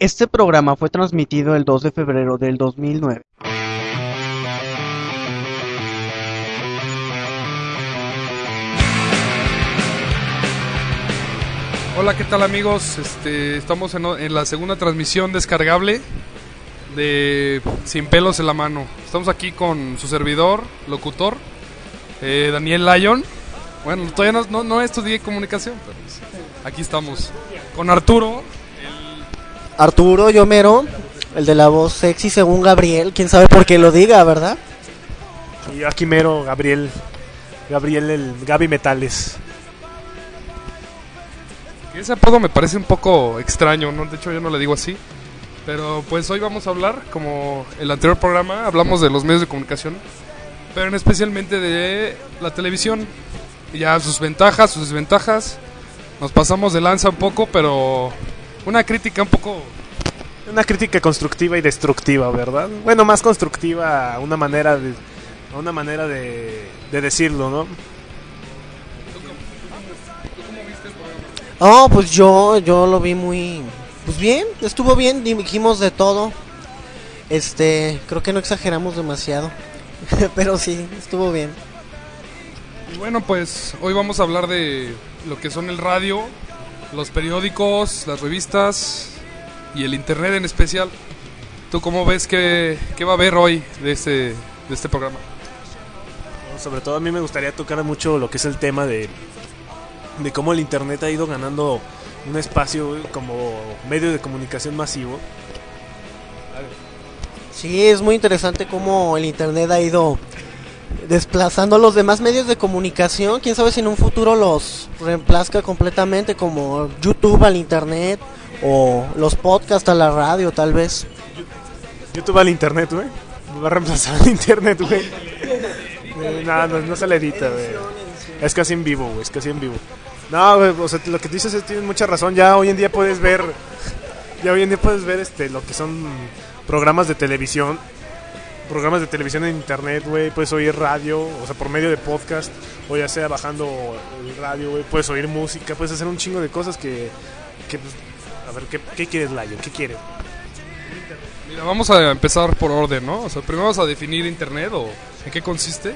Este programa fue transmitido el 2 de febrero del 2009. Hola, ¿qué tal amigos? Este, estamos en, la segunda transmisión descargable de Sin pelos en la mano. Estamos aquí con su servidor, locutor, eh, Daniel Lyon. Bueno, todavía no, no, no estudié comunicación, pero aquí estamos. Con Arturo, Arturo Yomero, el de la voz sexy según Gabriel, quién sabe por qué lo diga, ¿verdad? Y aquí mero, Gabriel. Gabriel, el Gaby Metales. ese apodo me parece un poco extraño, ¿no? De hecho yo no le digo así. Pero pues hoy vamos a hablar, como el anterior programa, hablamos de los medios de comunicación, pero en especialmente de la televisión. Y ya sus ventajas, sus desventajas. Nos pasamos de lanza un poco, pero una crítica un poco... Una crítica constructiva y destructiva, ¿verdad? Bueno, más constructiva, una manera de, una manera de, de decirlo, ¿no? Oh, pues yo, yo lo vi muy, pues bien, estuvo bien, dijimos de todo. Este, creo que no exageramos demasiado, pero sí, estuvo bien. Y bueno, pues hoy vamos a hablar de lo que son el radio, los periódicos, las revistas y el internet en especial. ¿Tú cómo ves que, va a haber hoy de este, de este programa? Sobre todo a mí me gustaría tocar mucho lo que es el tema de, de cómo el Internet ha ido ganando un espacio como medio de comunicación masivo. Sí, es muy interesante cómo el Internet ha ido desplazando los demás medios de comunicación. Quién sabe si en un futuro los reemplazca completamente, como YouTube al Internet o los podcasts a la radio, tal vez. YouTube al Internet, güey. Va a reemplazar al Internet, güey. No, no, no se le edita, güey. Es casi en vivo, güey. Es casi en vivo. No, güey, lo que dices es, tienes mucha razón. Ya hoy en día puedes ver, ya hoy en día puedes ver este, lo que son programas de televisión, programas de televisión en internet, güey. Puedes oír radio, o sea, por medio de podcast, o ya sea bajando el radio, güey. Puedes oír música, puedes hacer un chingo de cosas que, pues, a ver, ¿qué, qué quieres, Lion? ¿Qué quieres? Mira, vamos a empezar por orden, ¿no? O sea, primero vamos a definir Internet o en qué consiste.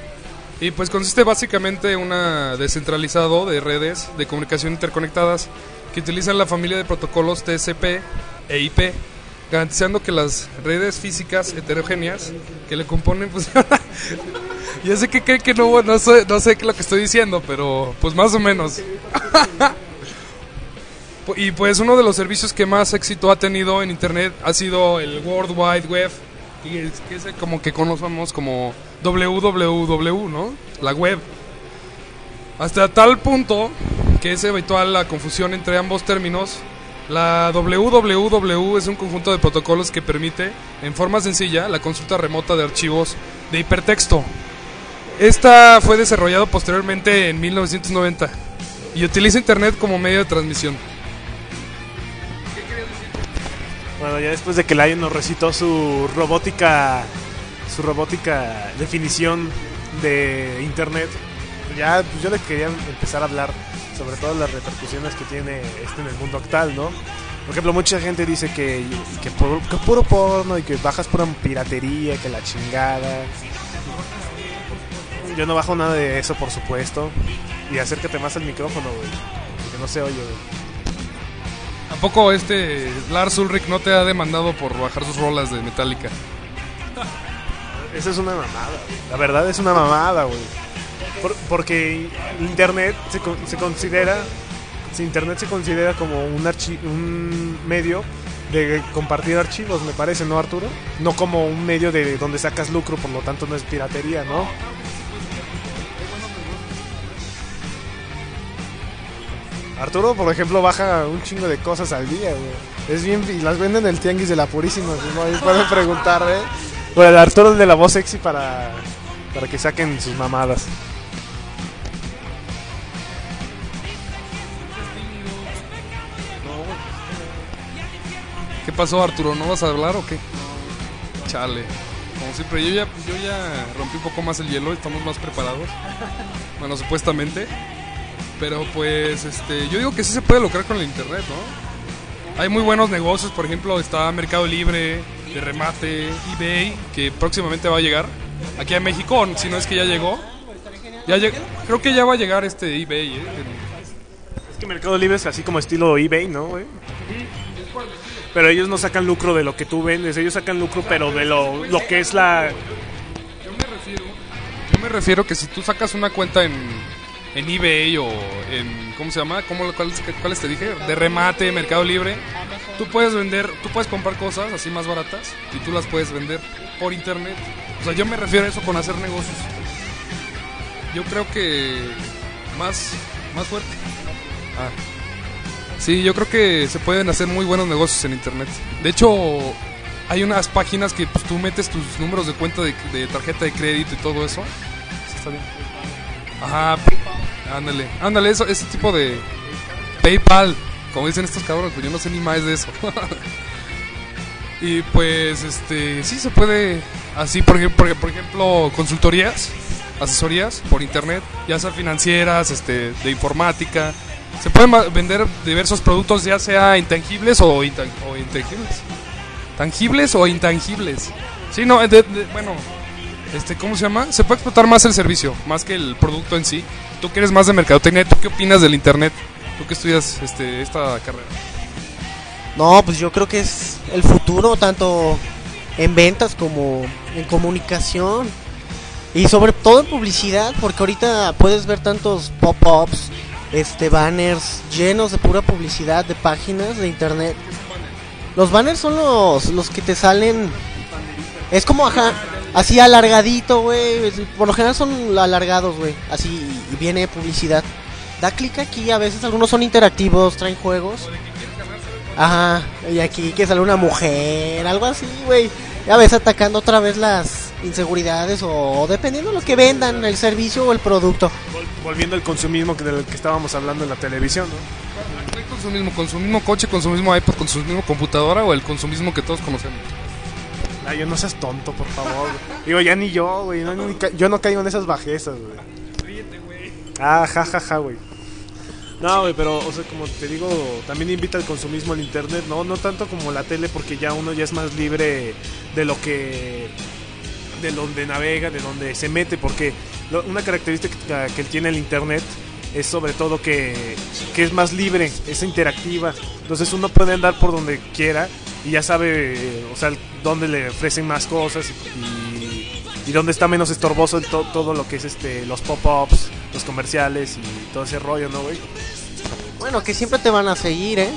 Y pues consiste básicamente en una descentralizado de redes de comunicación interconectadas que utilizan la familia de protocolos TCP e IP, garantizando que las redes físicas heterogéneas que le componen, pues... ya sé que creen que no, no sé, no sé qué lo que estoy diciendo, pero pues más o menos. y pues uno de los servicios que más éxito ha tenido en Internet ha sido el World Wide Web, que es, que es como que conocemos como www, ¿no? La web. Hasta tal punto que es habitual la confusión entre ambos términos. La www es un conjunto de protocolos que permite, en forma sencilla, la consulta remota de archivos de hipertexto. Esta fue desarrollado posteriormente en 1990 y utiliza Internet como medio de transmisión. Bueno, ya después de que Lion nos recitó su robótica, su robótica definición de internet, ya pues yo le quería empezar a hablar sobre todas las repercusiones que tiene esto en el mundo actual, ¿no? Por ejemplo, mucha gente dice que, que, que puro porno y que bajas pura piratería, que la chingada. Yo no bajo nada de eso, por supuesto. Y acércate más al micrófono, güey. Porque no se oye, güey. ¿A poco este Lars Ulrich no te ha demandado por bajar sus rolas de Metallica? Esa es una mamada, güey. La verdad es una mamada, güey. Por- porque Internet se, se considera. si Internet se considera como un, archi- un medio de compartir archivos, me parece, ¿no, Arturo? No como un medio de donde sacas lucro, por lo tanto no es piratería, ¿no? Arturo, por ejemplo, baja un chingo de cosas al día, güey. Es bien, y las venden en el tianguis de la Purísima, ¿no? Pueden preguntar, ¿eh? Bueno, el Arturo de la voz sexy para, para que saquen sus mamadas. Pasó Arturo? ¿No vas a hablar o qué? Chale. Como siempre, yo ya, yo ya rompí un poco más el hielo, estamos más preparados. Bueno, supuestamente. Pero pues, este, yo digo que sí se puede lograr con el internet, ¿no? Hay muy buenos negocios, por ejemplo, está Mercado Libre, de remate, eBay, que próximamente va a llegar aquí a México, si no es que ya llegó. Ya lleg- creo que ya va a llegar este eBay, ¿eh? Es que Mercado Libre es así como estilo eBay, ¿no, güey? Pero ellos no sacan lucro de lo que tú vendes, ellos sacan lucro, pero de lo, lo que es la... Yo me refiero, yo me refiero que si tú sacas una cuenta en, en eBay o en ¿cómo se llama? ¿Cómo, cuáles, cuáles te dije? De remate, Mercado Libre. Tú puedes vender, tú puedes comprar cosas así más baratas y tú las puedes vender por internet. O sea, yo me refiero a eso con hacer negocios. Yo creo que más más fuerte. Ah. Sí, yo creo que se pueden hacer muy buenos negocios en internet. De hecho, hay unas páginas que pues, tú metes tus números de cuenta de, de tarjeta de crédito y todo eso. Sí, está bien. Ajá, ándale, ándale, eso, ese tipo de PayPal, como dicen estos cabrones, pues yo no sé ni más de eso. y pues, este, sí se puede, así, por ejemplo, por, por ejemplo, consultorías, asesorías por internet, ya sea financieras, este, de informática. Se pueden vender diversos productos, ya sea intangibles o, intan- o intangibles. Tangibles o intangibles. Sí, no, bueno, este, ¿cómo se llama? Se puede explotar más el servicio, más que el producto en sí. Tú que eres más de mercadotecnia, ¿tú qué opinas del internet? Tú que estudias este, esta carrera. No, pues yo creo que es el futuro, tanto en ventas como en comunicación. Y sobre todo en publicidad, porque ahorita puedes ver tantos pop-ups, este banners llenos de pura publicidad de páginas de internet. Los banners son los, los que te salen. Es como ajá, así alargadito, güey. Por lo general son alargados, güey. Así y viene publicidad. Da clic aquí, a veces algunos son interactivos, traen juegos. Ajá, y aquí que sale una mujer, algo así, güey. Ya ves atacando otra vez las inseguridades o dependiendo de lo que vendan, el servicio o el producto. vol- Volviendo al consumismo que del que estábamos hablando en la televisión, ¿no? ¿Cuál consumismo? ¿Con su mismo coche, con su mismo iPad, con su mismo computadora o el consumismo que todos conocemos? Ay, yo no seas tonto, por favor. Digo, ya ni yo, güey. no, yo no caigo en esas bajezas, güey. Ah, ja, ja, ja, güey. No, pero, o sea, como te digo, también invita al consumismo al internet, ¿no? No tanto como la tele, porque ya uno ya es más libre de lo que... de donde navega, de donde se mete, porque lo- una característica que tiene el internet es sobre todo que, que es más libre, es interactiva. Entonces uno puede andar por donde quiera y ya sabe, o sea, dónde le ofrecen más cosas y, y dónde está menos estorboso el to- todo lo que es este los pop-ups, comerciales y todo ese rollo, ¿no, güey? Bueno, que siempre te van a seguir, ¿eh?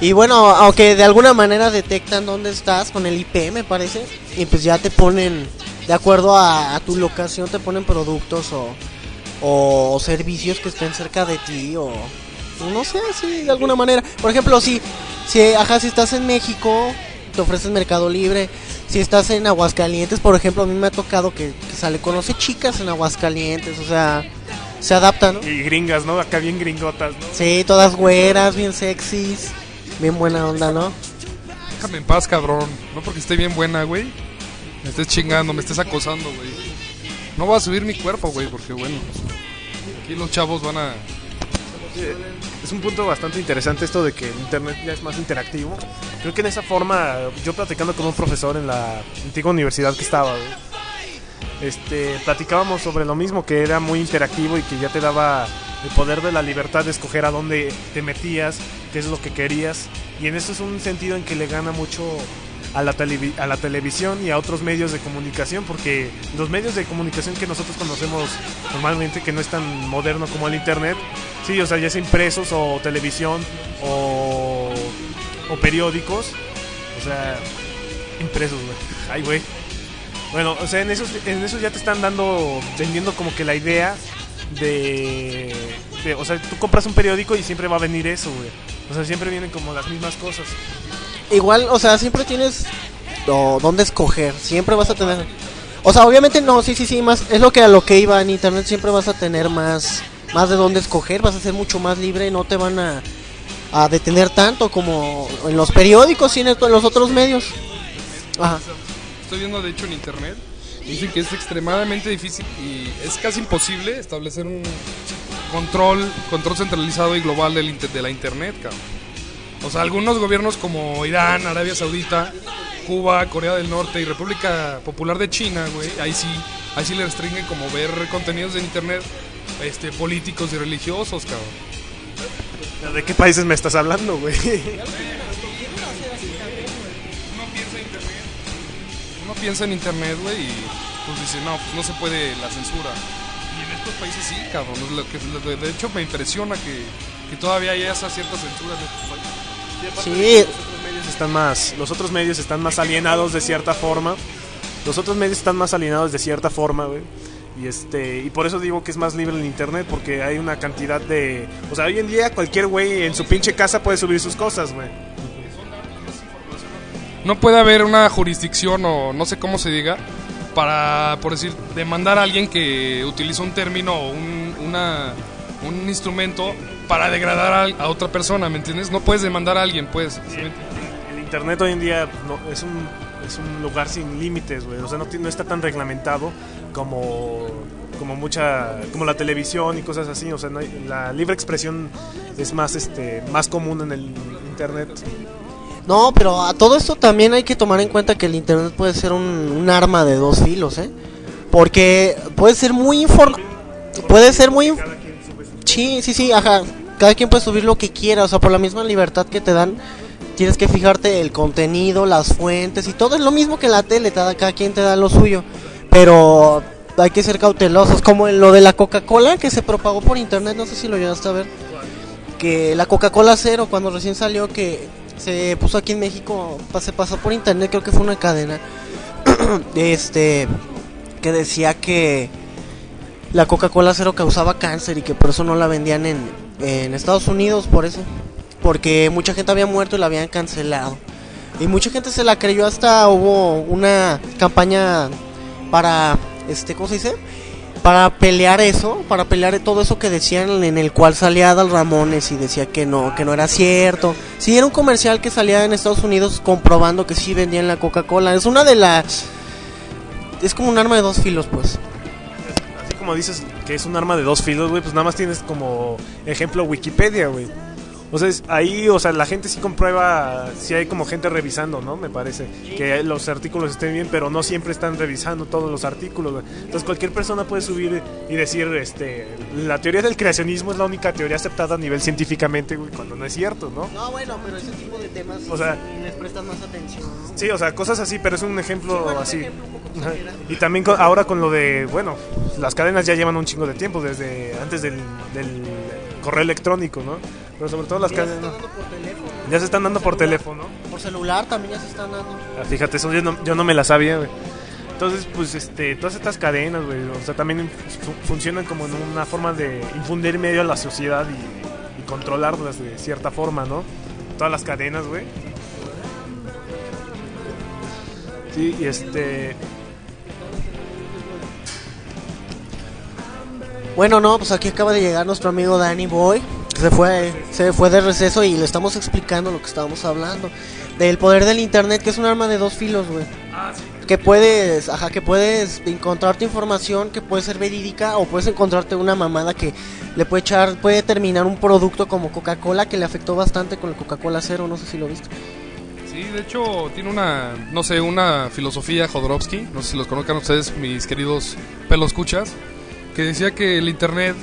Y bueno, aunque de alguna manera detectan dónde estás con el IP, me parece, y pues ya te ponen, de acuerdo a, tu locación, te ponen productos o, o servicios que estén cerca de ti o no sé, sí, de alguna manera. Por ejemplo, si, si, ajá, si estás en México, te ofreces Mercado Libre. Si estás en Aguascalientes, por ejemplo, a mí me ha tocado que sale, conoce chicas en Aguascalientes, o sea, se adapta, ¿no? Y gringas, ¿no? Acá bien gringotas, ¿no? Sí, todas güeras, bien sexys, bien buena onda, ¿no? Déjame en paz, cabrón. No porque esté bien buena, güey. Me estés chingando, me estés acosando, güey. No voy a subir mi cuerpo, güey, porque bueno. Aquí los chavos van a. Es un punto bastante interesante esto de que el internet ya es más interactivo. Creo que en esa forma, yo platicando con un profesor en la antigua universidad que estaba, güey, este, platicábamos sobre lo mismo, que era muy interactivo y que ya te daba el poder de la libertad de escoger a dónde te metías, qué es lo que querías. Y en eso es un sentido en que le gana mucho a la, televi- a la televisión y a otros medios de comunicación, porque los medios de comunicación que nosotros conocemos normalmente, que no es tan moderno como el Internet, sí, o sea, ya sea impresos o televisión o, o periódicos, o sea, impresos, güey. Ay, güey. Bueno, o sea, en esos, en esos ya te están dando, vendiendo como que la idea de, O sea, tú compras un periódico y siempre va a venir eso, güey. O sea, siempre vienen como las mismas cosas. Igual, o sea, siempre tienes o, dónde escoger, siempre vas a tener... O sea, obviamente no, sí, sí, sí, más es lo que a lo que iba en internet, siempre vas a tener más más de dónde escoger, vas a ser mucho más libre, no te van a, a detener tanto como en los periódicos y en los otros medios. Ajá. Estoy viendo, de hecho, en internet. Dicen que es extremadamente difícil y es casi imposible establecer un control control centralizado y global del de la internet, cabrón. O sea, algunos gobiernos como Irán, Arabia Saudita, Cuba, Corea del Norte y República Popular de China, güey, ahí sí, ahí sí le restringen como ver contenidos en internet este, políticos y religiosos, cabrón. ¿De qué países me estás hablando, güey? piensa en internet, güey, y pues dice, no, pues no se puede la censura. Y en estos países sí, cabrón. lo que- lo- de hecho, me impresiona que, que todavía haya esa cierta censura en estos países. Sí, Los otros medios están más, los otros medios están más alienados de cierta forma. Los otros medios están más alienados de cierta forma, güey. Y este, y por eso digo que es más libre el internet, porque hay una cantidad de. O sea, hoy en día cualquier güey en su pinche casa puede subir sus cosas, güey. No puede haber una jurisdicción o no sé cómo se diga para, por decir, demandar a alguien que utiliza un término o un, una, un instrumento para degradar a, a otra persona, ¿me entiendes? No puedes demandar a alguien, pues. El internet hoy en día no, es, un, es un lugar sin límites, güey. O sea, no, no está tan reglamentado como, como mucha como la televisión y cosas así. O sea, no la libre expresión es más, este, más común en el internet. No, pero a todo esto también hay que tomar en cuenta que el internet puede ser un, arma de dos filos, ¿eh? Porque puede ser muy inform... Puede ser muy... Sí, sí, sí, ajá. Cada quien puede subir lo que quiera, o sea, por la misma libertad que te dan, tienes que fijarte el contenido, las fuentes y todo es lo mismo que la tele, te da- cada quien te da lo suyo. Pero hay que ser cautelosos, como en lo de la Coca-Cola que se propagó por internet, no sé si lo llegaste a ver que la Coca-Cola Cero cuando recién salió que se puso aquí en México, se pasó por internet, creo que fue una cadena, este, que decía que la Coca-Cola Cero causaba cáncer y que por eso no la vendían en, en Estados Unidos, por eso, porque mucha gente había muerto y la habían cancelado. Y mucha gente se la creyó hasta hubo una campaña para, este, ¿cómo se dice? Para pelear eso, para pelear todo eso que decían en el cual salía Adal Ramones y decía que no, que no era cierto. Sí, era un comercial que salía en Estados Unidos comprobando que sí vendían la Coca-Cola. Es una de las... Es como un arma de dos filos, pues. Así como dices que es un arma de dos filos, güey, pues nada más tienes como ejemplo Wikipedia, güey. O sea, es- ahí, o sea, la gente sí comprueba, si hay como gente revisando, ¿no? Me parece, que los artículos estén bien, pero no siempre están revisando todos los artículos. Entonces cualquier persona puede subir y decir, este, la teoría del creacionismo es la única teoría aceptada a nivel científicamente, güey, cuando no es cierto, ¿no? No, bueno, pero ese tipo de temas O sea- les prestan más atención. Sí, o sea, cosas así, pero es un ejemplo así. Y también con- ahora con lo de, bueno, las cadenas ya llevan un chingo de tiempo, desde antes del, del correo electrónico, ¿no? Pero sobre todo las Ya se cadenas están dando por teléfono. ya se están dando por teléfono. Por celular también ya se están dando. Ah, Fíjate, eso yo no, yo no me la sabía, güey. Entonces, pues, este, todas estas cadenas, güey, o sea, también fu- funcionan como en una forma de infundir medio a la sociedad y, y controlarlas de cierta forma, ¿no? Todas las cadenas, güey. Sí, y este... Bueno, no, pues aquí acaba de llegar nuestro amigo Danny Boy. Se fue, se fue de receso y le estamos explicando lo que estábamos hablando. Del poder del internet, que es un arma de dos filos, güey. Que puedes, ajá, que puedes encontrarte información que puede ser verídica o puedes encontrarte una mamada que le puede echar, puede terminar un producto como Coca-Cola que le afectó bastante con el Coca-Cola Cero, no sé si lo viste. Sí, de hecho tiene una, no sé, una filosofía Jodorowsky, no sé si los conozcan ustedes, mis queridos peloscuchas, que decía que el internet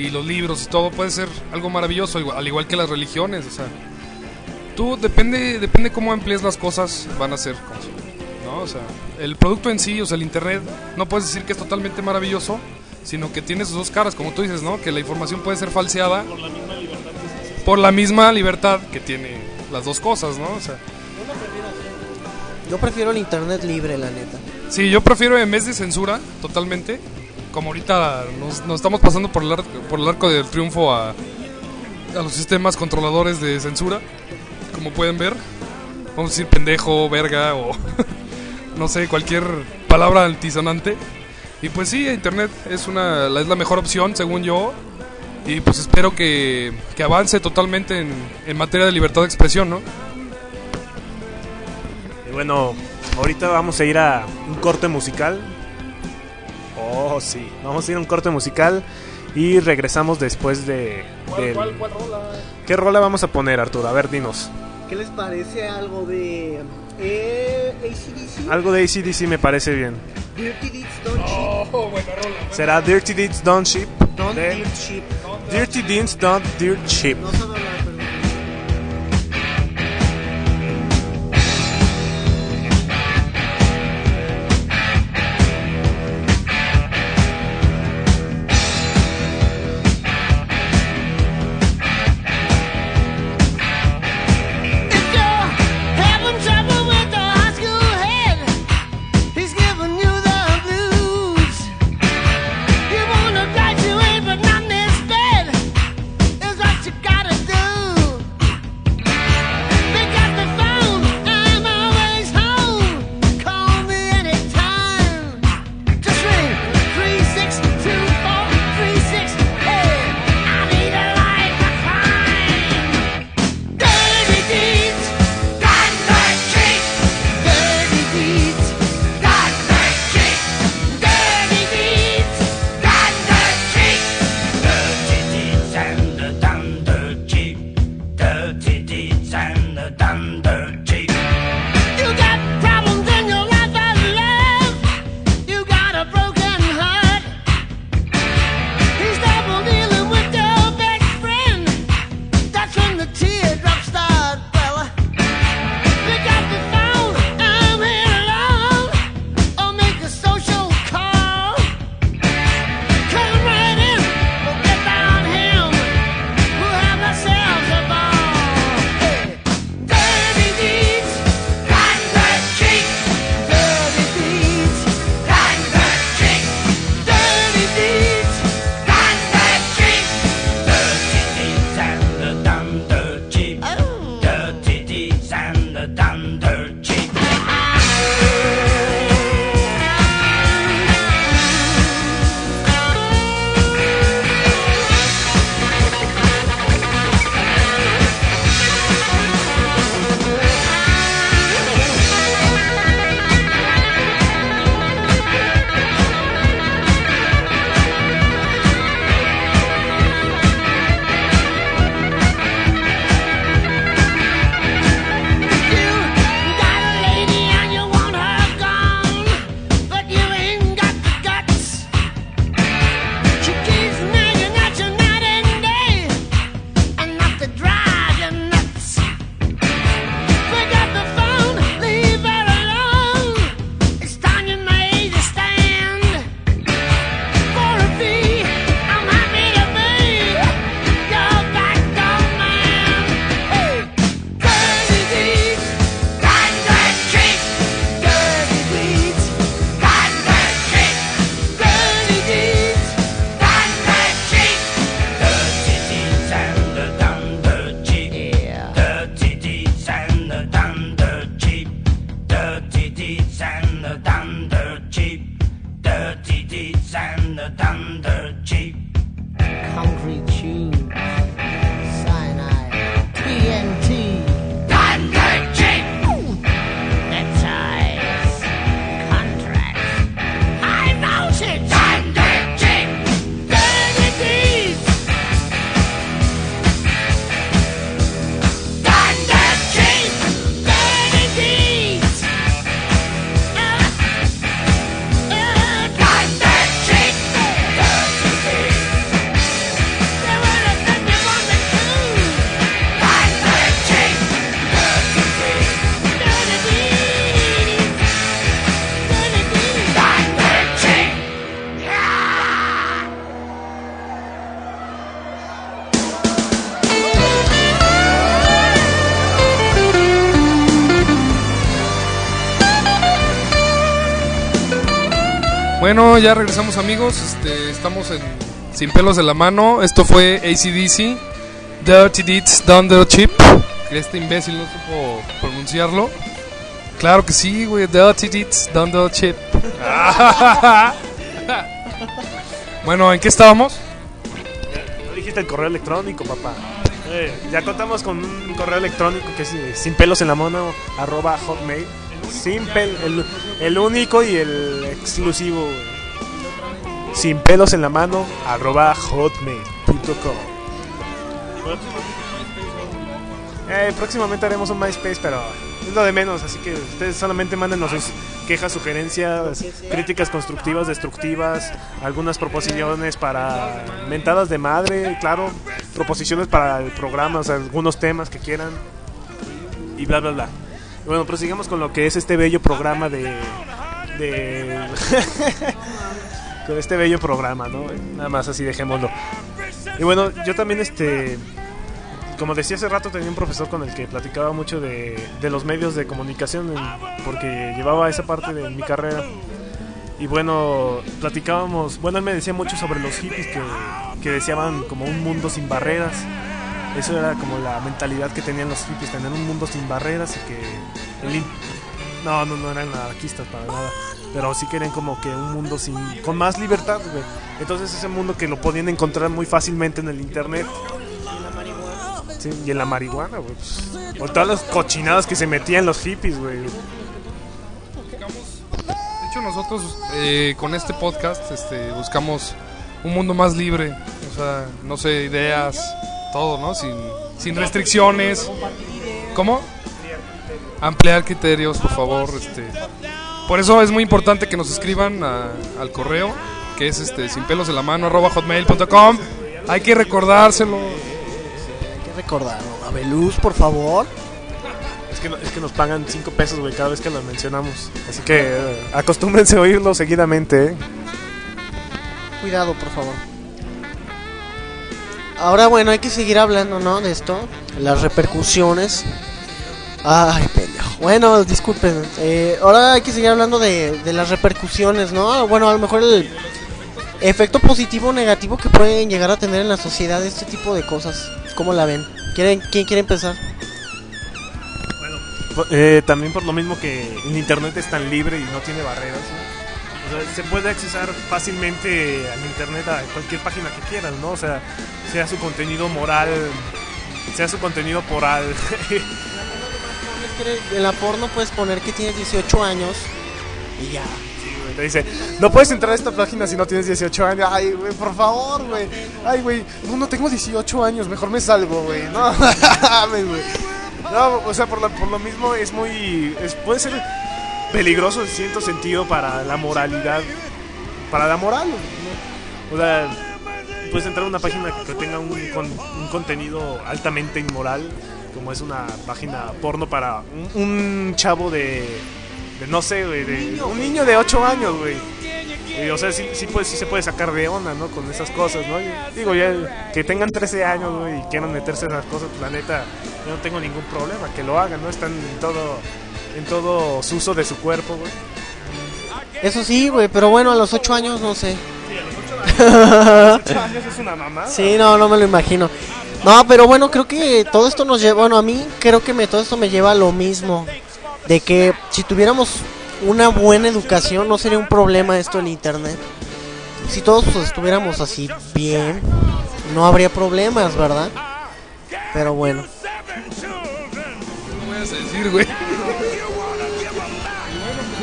y los libros y todo puede ser algo maravilloso, igual- al igual que las religiones, o sea, tú depende, depende cómo emplees las cosas, van a ser como son, ¿no? O sea, el producto en sí, o sea, el internet, no puedes decir que es totalmente maravilloso, sino que tiene sus dos caras, como tú dices, ¿no? Que la información puede ser falseada por la misma libertad que tiene las dos cosas, ¿no? O sea, Yo prefiero el internet libre, la neta. Sí, yo prefiero en vez de censura, totalmente, como ahorita nos, estamos pasando por el, arco, por el arco del triunfo a, los sistemas controladores de censura, como pueden ver, vamos a decir pendejo, verga o no sé, cualquier palabra altisonante. Y pues sí, Internet es, una, es la mejor opción, según yo, y pues espero que, que avance totalmente en, en materia de libertad de expresión, ¿no? Y bueno, ahorita vamos a ir a un corte musical. Oh, sí. Vamos a ir a un corte musical y regresamos después de. ¿Cuál, del... cuál, cuál rola? ¿Qué rola vamos a poner, Arturo? A ver, dinos. ¿Qué les parece algo de. Eh, ACDC? Algo de ACDC me parece bien. Dirty Deeds Don't oh, Buena rola, buena Será Dirty Deeds Don't Ship. Don't de... Dirt Ship. Dirty Deeds Don't Dirt Ship. No Bueno, ya regresamos amigos, este, estamos en Sin pelos de la mano, esto fue ACDC, Dirty Deeds Down Chip, este imbécil no supo pronunciarlo. Claro que sí, güey, Dirty Deeds Down Chip. bueno, ¿en qué estábamos? No dijiste el correo electrónico, papá. Eh, ya contamos con un correo electrónico que es eh, sin pelos en la mano, arroba hotmail. Sin pelo. El, único y el exclusivo. Sin pelos en la mano, arroba hotmail.com. Eh, próximamente haremos un MySpace, pero es lo de menos, así que ustedes solamente mándenos sus quejas, sugerencias, críticas constructivas, destructivas, algunas proposiciones para mentadas de madre, claro, proposiciones para el programa, algunos temas que quieran y bla, bla, bla. Bueno, prosigamos con lo que es este bello programa de de con este bello programa, ¿no? Nada más así dejémoslo. Y bueno, yo también este como decía hace rato, tenía un profesor con el que platicaba mucho de, de los medios de comunicación, porque llevaba esa parte de mi carrera. Y bueno, platicábamos, bueno, él me decía mucho sobre los hippies que, que deseaban como un mundo sin barreras. Eso era como la mentalidad que tenían los hippies, tener un mundo sin barreras y que... el no, no, no eran anarquistas para nada. Pero sí querían como que un mundo sin con más libertad, güey. Entonces ese mundo que lo podían encontrar muy fácilmente en el internet. Sí, y en la marihuana, güey. pues, o todas las cochinadas que se metían los hippies, güey. De hecho, nosotros eh, con este podcast este, buscamos un mundo más libre. O sea, no sé, ideas, todo, ¿no? Sin, sin restricciones. ¿Cómo? Ampliar criterios, por favor. Este. Por eso es muy importante que nos escriban a- al correo, que es este sin pelos en la mano, arroba hotmail.com. Hay que recordárselo. Hay que recordarlo. Abeluz, por favor. Es que, no- es que nos pagan 5 pesos, güey, cada vez que lo mencionamos. Así que eh, acostúmbrense a oírlo seguidamente, ¿eh? Cuidado, por favor. Ahora, bueno, hay que seguir hablando, ¿no? De esto. Las repercusiones. Ay, pendejo. Bueno, disculpen. eh, ahora hay que seguir hablando de, de las repercusiones, ¿no? Bueno, a lo mejor el efecto positivo o negativo que pueden llegar a tener en la sociedad este tipo de cosas. ¿Cómo la ven? ¿Quieren, ¿Quién quiere empezar? Po- eh, también por lo mismo que el internet es tan libre y no tiene barreras. O sea, se puede accesar fácilmente al internet a cualquier página que quieran, ¿no? O sea, sea su contenido moral, sea su contenido moral. En la porno puedes poner que tienes 18 años y ya. Te dice, no puedes entrar a esta página si no tienes 18 años. Ay, güey, por favor, güey. Ay, güey, no, no tengo 18 años, mejor me salgo, güey. No, güey. No, o sea, por, la- por lo mismo es muy... es- puede ser peligroso en cierto sentido para la moralidad. Para la moral, ¿no? O sea, puedes entrar a una página que tenga un, con- un contenido altamente inmoral, como es una página porno para un, chavo de, de no sé, güey, de un niño de 8 años, güey. O sea, sí, sí, pues, sí se puede sacar de onda, ¿no? Con esas cosas, ¿no? Digo, ya que tengan 13 años, güey, y quieran meterse en esas cosas, pues la neta, yo no tengo ningún problema, que lo hagan, ¿no? Están en todo, en todo su uso de su cuerpo, güey. Eso sí, güey, pero bueno, a los 8 años no sé. 8 años es una mamada. Sí, no, no me lo imagino. No, pero bueno, creo que todo esto nos lleva, bueno, a mí creo que me, todo esto me lleva a lo mismo. De que si tuviéramos una buena educación no sería un problema esto en internet. Si todos pues, estuviéramos así bien, no habría problemas, ¿verdad? Pero bueno. ¿Qué me vas a decir, güey?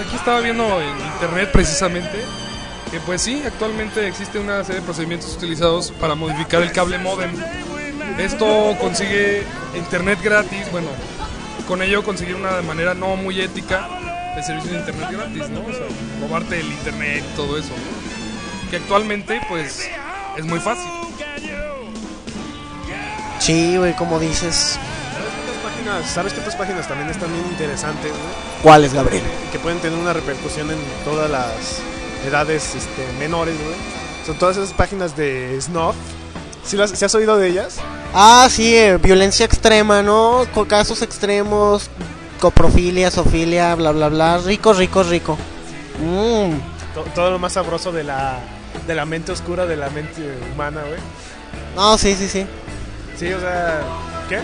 Aquí estaba viendo en internet precisamente que pues sí, actualmente existe una serie de procedimientos utilizados para modificar el cable modem. Esto consigue internet gratis, bueno, con ello conseguir una manera no muy ética el servicio de internet gratis, ¿no? O sea, robarte el internet y todo eso. Que actualmente pues es muy fácil. Sí, güey, como dices. Páginas, ¿sabes qué otras páginas también están bien interesantes, güey? ¿Cuáles, Gabriel? que pueden tener una repercusión en todas las edades este, menores, güey. Son todas esas páginas de snuff. ¿Sí, las, ¿sí has oído de ellas? Ah, sí, eh, violencia extrema, ¿no? Con casos extremos, coprofilia, sofilia, bla, bla, bla. Rico, rico, rico. To- todo lo más sabroso de la, de la mente oscura de la mente humana, güey. No, sí, sí, sí. Sí, o sea, ¿qué?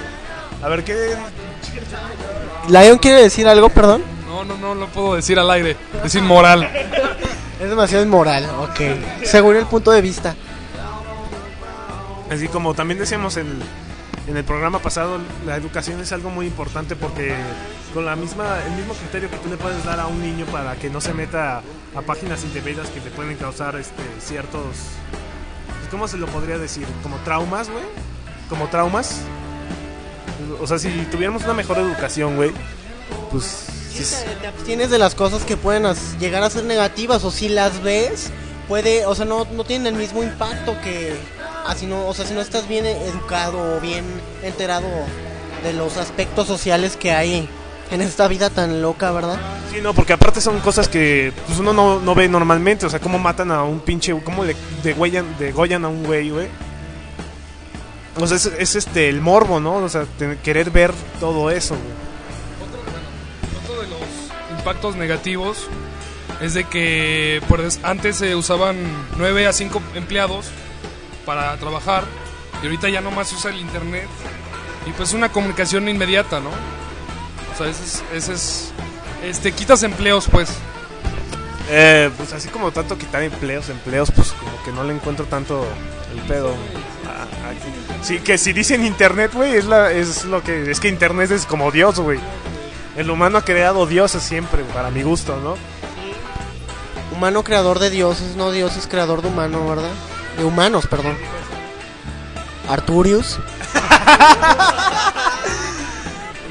A ver, ¿qué? Lion quiere decir algo, perdón. No, no, no lo puedo decir al aire, es inmoral. Es demasiado inmoral, ok. Según el punto de vista. Así como también decíamos en, en el programa pasado, la educación es algo muy importante porque con la misma, el mismo criterio que tú le puedes dar a un niño para que no se meta a, páginas indebidas que le pueden causar este, ciertos, ¿cómo se lo podría decir? Como traumas, güey. Como traumas. O sea, si tuviéramos una mejor educación, güey, pues... sí es- te abstienes de las cosas que pueden llegar a ser negativas o si las ves puede o sea no, no tienen el mismo impacto que así no o sea si no estás bien educado o bien enterado de los aspectos sociales que hay en esta vida tan loca verdad Sí, no, porque aparte son cosas que pues, uno no, no ve normalmente. O sea, cómo matan a un pinche. Cómo le degüellan, degollan a un güey, güey. O sea, es, es, este el morbo, ¿no? O sea, tener- querer ver todo eso, güey. Otro de los impactos negativos es de que pues, antes se usaban 9 a 5 empleados para trabajar y ahorita ya nomás se usa el internet y pues una comunicación inmediata, ¿no? O sea, ese es, ese es este quitas empleos pues. Eh, pues así como tanto quitar empleos, empleos, pues como que no le encuentro tanto el pedo. Ah, Sí, que si dicen internet, güey, es, la, es lo que. Es que internet es como Dios, güey. El humano ha creado dioses siempre, para mi gusto, ¿no? humano creador de dioses no dioses creador de humano verdad de humanos perdón Arturius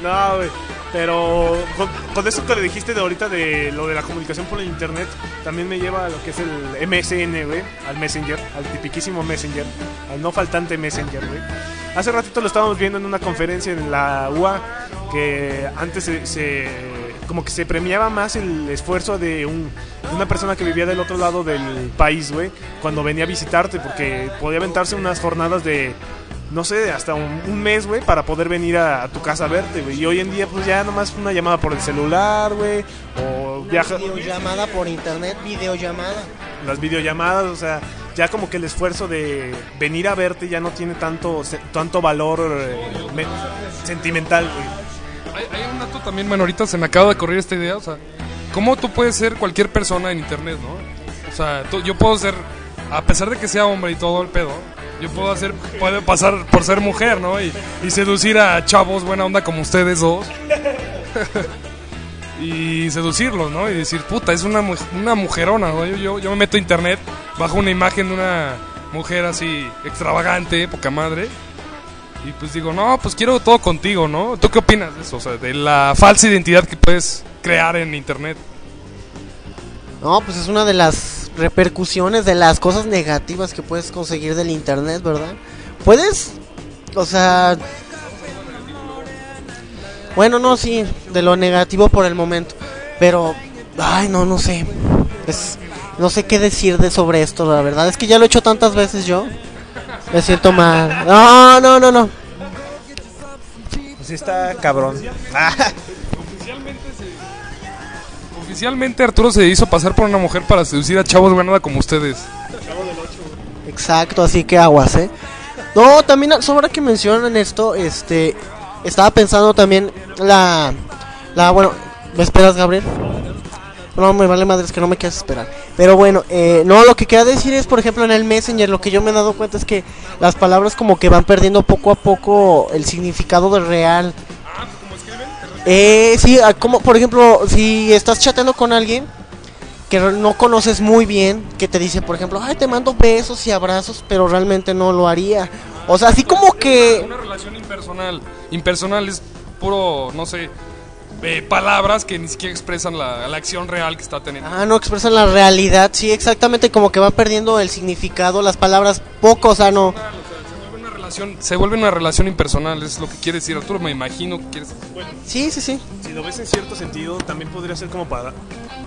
No, güey. Pero con, con eso que le dijiste de ahorita de lo de la comunicación por el internet, también me lleva a lo que es el MSN, güey, al Messenger, al tipiquísimo Messenger, al no faltante Messenger, güey. Hace ratito lo estábamos viendo en una conferencia en la UA que antes se, se- como que se premiaba más el esfuerzo de un, de una persona que vivía del otro lado del país, güey, cuando venía a visitarte porque podía aventarse unas jornadas de no sé, hasta un, un mes, güey, para poder venir a, a tu casa a verte, güey. Y hoy en día, pues ya nomás una llamada por el celular, güey, o viaja, videollamada por internet videollamada las videollamadas, o sea, ya como que el esfuerzo de venir a verte ya no tiene tanto, se- tanto valor eh, me- sentimental, güey. Hay, hay un dato también, bueno, ahorita se me acaba de correr esta idea, o sea, ¿cómo tú puedes ser cualquier persona en internet, no? O sea, tú- yo puedo ser, a pesar de que sea hombre y todo el pedo, yo puedo hacer, puedo pasar por ser mujer, ¿no? Y, y seducir a chavos buena onda como ustedes dos. y seducirlos, ¿no? Y decir, puta, es una, una mujerona, ¿no? Yo, yo, yo me meto a internet, bajo una imagen de una mujer así extravagante, poca madre. Y pues digo, no, pues quiero todo contigo, ¿no? ¿Tú qué opinas de eso? O sea, de la falsa identidad que puedes crear en internet. No, pues es una de las repercusiones de las cosas negativas que puedes conseguir del internet, ¿verdad? Puedes, o sea... Bueno, no, sí, de lo negativo por el momento. Pero, ay, no, no sé. Es, no sé qué decir de sobre esto, la verdad. Es que ya lo he hecho tantas veces yo. Me siento mal. No, no, no, no. Pues sí está cabrón. Ah, Oficialmente Arturo se hizo pasar por una mujer para seducir a chavos buena onda como ustedes. Exacto, así que aguas, ¿eh? No, también sobre que mencionan esto, este, estaba pensando también la, la, bueno, ¿me esperas, Gabriel? No, me vale madres que no me quieras esperar. Pero bueno, eh, no, lo que quería decir es, por ejemplo, en el Messenger, lo que yo me he dado cuenta es que las palabras como que van perdiendo poco a poco el significado del real. Eh, sí, ah, como por ejemplo, si estás chateando con alguien que no conoces muy bien, que te dice, por ejemplo, ay, te mando besos y abrazos, pero realmente no lo haría. O sea, así como que... Una relación impersonal. Impersonal es puro, no sé, eh, palabras que ni siquiera expresan la, la acción real que está teniendo. Ah, no expresan la realidad, sí, exactamente como que van perdiendo el significado, las palabras poco, o sea, no... Se vuelve una relación, se vuelve una relación impersonal, es lo que quiere decir Arturo, me imagino que quieres... Sí, sí, sí. si lo ves en cierto sentido, también podría ser como para,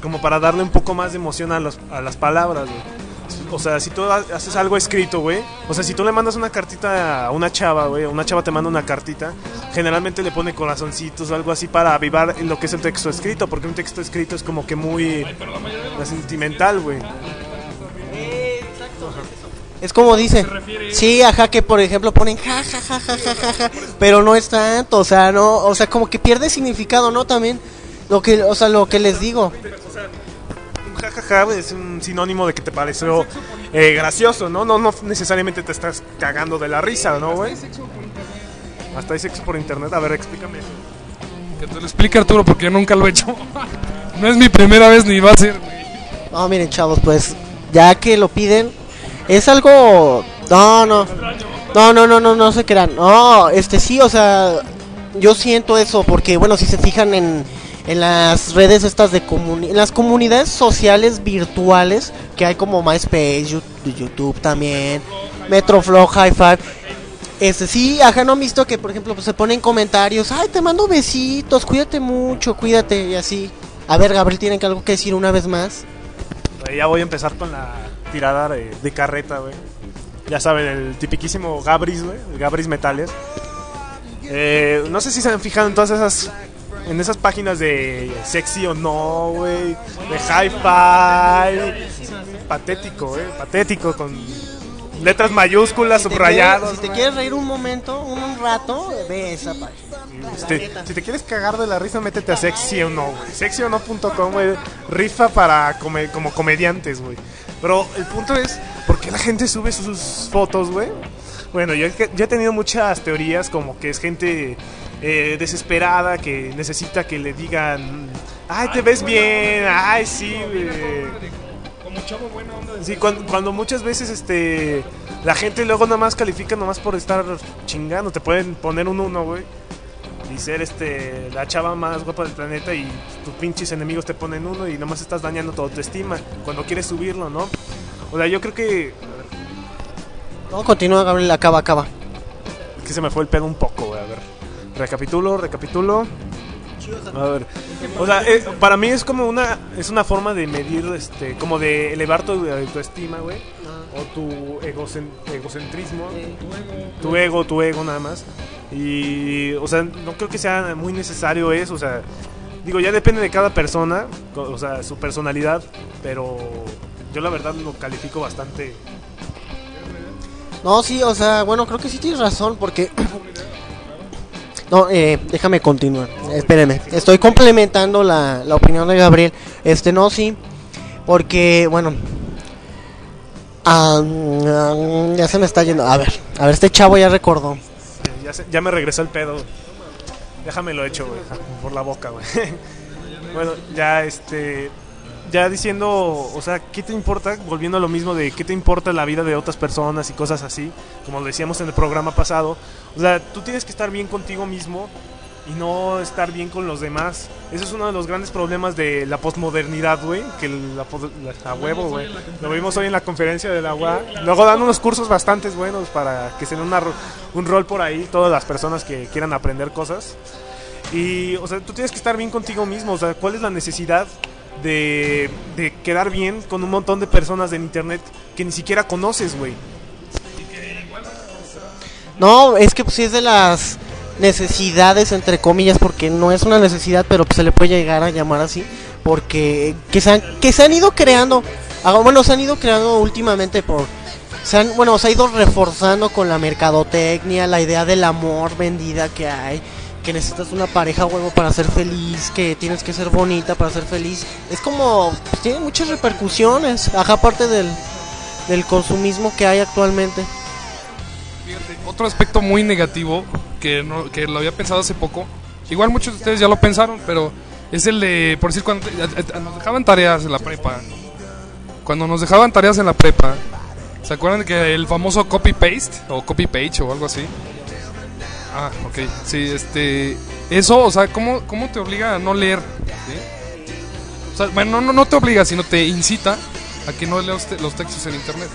como para darle un poco más de emoción a, los, a las palabras, güey. O sea, si tú ha- haces algo escrito, güey. O sea, si tú le mandas una cartita a una chava, güey. Una chava te manda una cartita. Generalmente le pone corazoncitos o algo así para avivar lo que es el texto escrito. Porque un texto escrito es como que muy sentimental, güey. Es como dice. Sí, ajá, que por ejemplo ponen ja, ja, ja, ja, ja, ja, ja, pero no es tanto, o sea, no, o sea, como que pierde significado, ¿no? También lo que, o sea, lo que les digo. Un jajaja güey, es un sinónimo de que te pareció eh, gracioso, ¿no? ¿no? No necesariamente te estás cagando de la risa, ¿no, güey? Hasta hay sexo por internet. A ver, explícame eso. Que te lo explique Arturo porque yo nunca lo he hecho. no es mi primera vez ni va a ser, güey. No, miren, chavos, pues ya que lo piden, es algo. No, no. No, no, no, no, no se crean. No, este sí, o sea, yo siento eso porque, bueno, si se fijan en, en las redes estas de comuni en las comunidades sociales virtuales que hay como MySpace, YouTube también, Metroflow, High Five. Este sí, ajá, no han visto que, por ejemplo, pues, se ponen comentarios, ay, te mando besitos, cuídate mucho, cuídate, y así. A ver, Gabriel, ¿tienen algo que decir una vez más? Eh, Ya voy a empezar con la tirada de, de carreta, güey. Ya saben, el tipiquísimo Gabris, güey. El Gabris Metales. Eh, no sé si se han fijado en todas esas. En esas páginas de sexy o no, güey. De hi-fi. Patético, güey. Patético. Con letras mayúsculas, Si te subrayadas. quieres- Si te quieres reír un momento, un, un rato, ve esa página. Este, si te quieres cagar de la risa, métete a sexy o no, güey. Sexy o no.com, güey. Rifa para come- como comediantes, güey. Pero el punto es, ¿por qué la gente sube sus fotos, güey? Bueno, yo, he- yo he tenido muchas teorías, como que es gente eh, desesperada que necesita que le digan, ay, te ves bien, ay, sí, güey. Como chavo buena onda. Sí, cuando, cuando muchas veces este la gente luego nada más califica nomás por estar chingando, te pueden poner un uno, güey. Y ser este la chava más guapa del planeta y tus pinches enemigos te ponen uno y nomás estás dañando tu autoestima cuando quieres subirlo, ¿no? O sea, yo creo que No, continúa, Gabriel, acaba, acaba. que se me fue el pedo un poco, güey. A ver. Recapitulo, recapitulo. A ver. O sea, eh, para mí es como una es una forma de medir este como de elevar tu autoestima, güey. O tu egocen- egocentrismo. Tu ego, tu ego nada más. Y o sea, no creo que sea muy necesario eso, o sea, digo, ya depende de cada persona, o sea, su personalidad, pero yo la verdad lo califico bastante No, sí, o sea, bueno, creo que sí tienes razón, porque... No, eh, déjame continuar. Espéreme, estoy complementando la, la opinión de Gabriel. Este, no, sí, porque, bueno... ah, ah, ya se me está yendo. A ver, a ver, este chavo ya recordó. Ya me regresó el pedo. Déjame lo hecho, güey. Por la boca, güey. bueno, ya este. Ya diciendo, o sea, ¿qué te importa? Volviendo a lo mismo de qué te importa la vida de otras personas y cosas así, como lo decíamos en el programa pasado. O sea, tú tienes que estar bien contigo mismo y no estar bien con los demás. Eso es uno de los grandes problemas de la posmodernidad, güey. Que la, la- a huevo, güey. Lo vimos hoy en la conferencia de la UA. Luego dan unos cursos bastante buenos para que se den una un rol por ahí, todas las personas que quieran aprender cosas. Y, o sea, tú tienes que estar bien contigo mismo. O sea, ¿cuál es la necesidad de, de quedar bien con un montón de personas en internet que ni siquiera conoces, güey? No, es que pues sí es de las necesidades, entre comillas, porque no es una necesidad, pero pues, se le puede llegar a llamar así, porque que se han, que se han ido creando, ah, bueno, se han ido creando últimamente por, se han, bueno, se ha ido reforzando con la mercadotecnia, la idea del amor vendida que hay, que necesitas una pareja huevo para ser feliz, que tienes que ser bonita para ser feliz, es como, pues, tiene muchas repercusiones, ajá, aparte del, del consumismo que hay actualmente. Fíjate, otro aspecto muy negativo que, no, que lo había pensado hace poco, igual muchos de ustedes ya lo pensaron, pero es el de, por decir, cuando nos dejaban tareas en la prepa, cuando nos dejaban tareas en la prepa, ¿se acuerdan que el famoso copy-paste o copy-page o algo así? Ah, ok, sí, este, eso, o sea, ¿cómo, cómo te obliga a no leer? O sea, bueno, no, no te obliga, sino te incita a que no leas los textos en internet.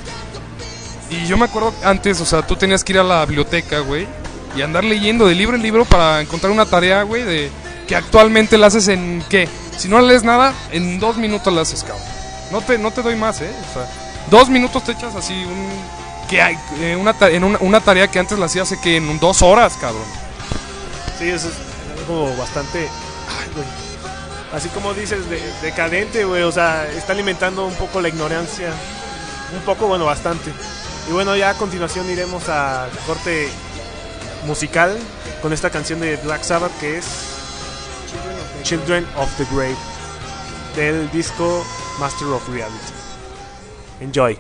Y yo me acuerdo antes, o sea, tú tenías que ir a la biblioteca, güey, y andar leyendo de libro en libro para encontrar una tarea, güey, de que actualmente la haces en qué. Si no lees nada, en dos minutos la haces, cabrón. No te, no te doy más, ¿eh? O sea, dos minutos te echas así un que hay eh, una, en una, una tarea que antes la hacías hace que en dos horas, cabrón. Sí, eso es algo bastante. ay, güey. Así como dices, de- decadente, güey. O sea, está alimentando un poco la ignorancia. Un poco, bueno, bastante. Y bueno, ya a continuación iremos a corte musical con esta canción de Black Sabbath que es Children of the Grave del disco Master of Reality. Enjoy.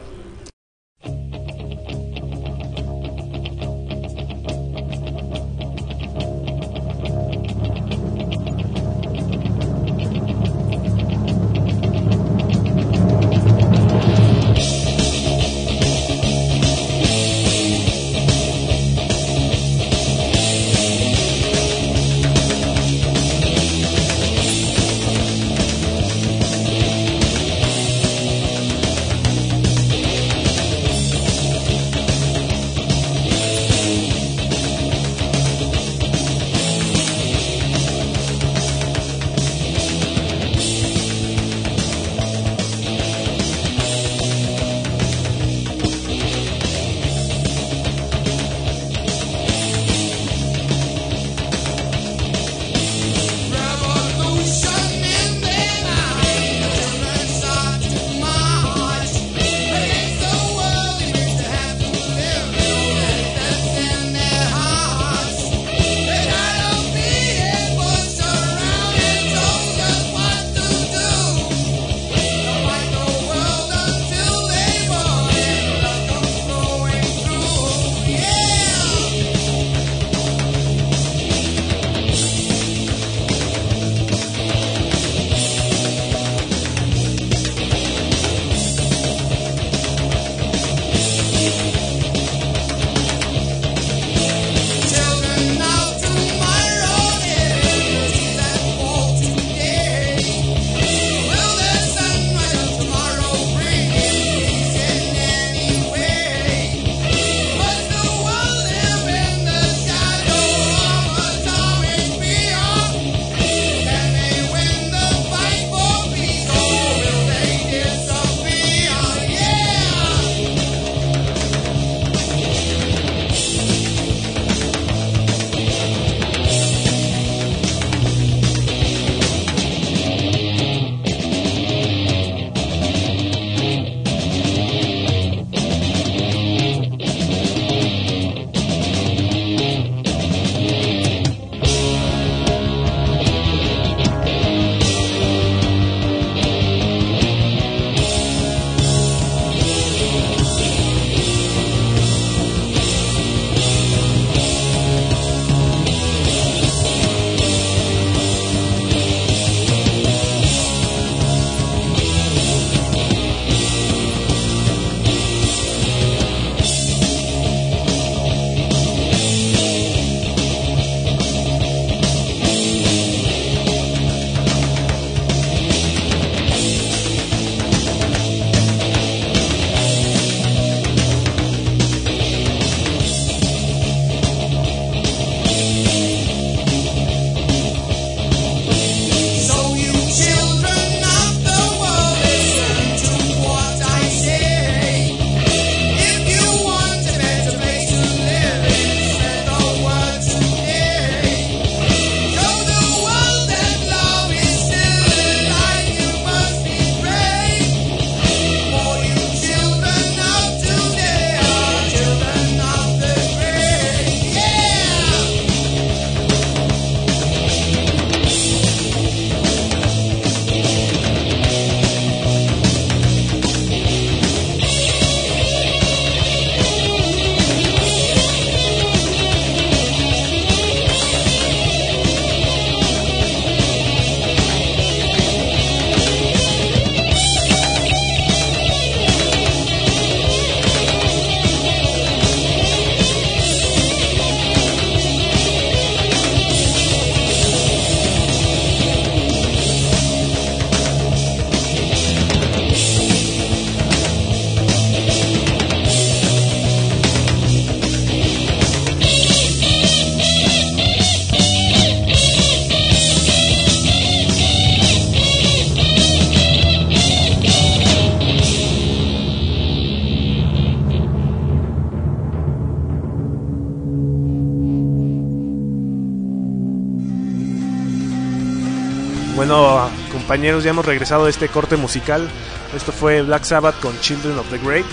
Compañeros, ya hemos regresado de este corte musical. Esto fue Black Sabbath con Children of the Grave.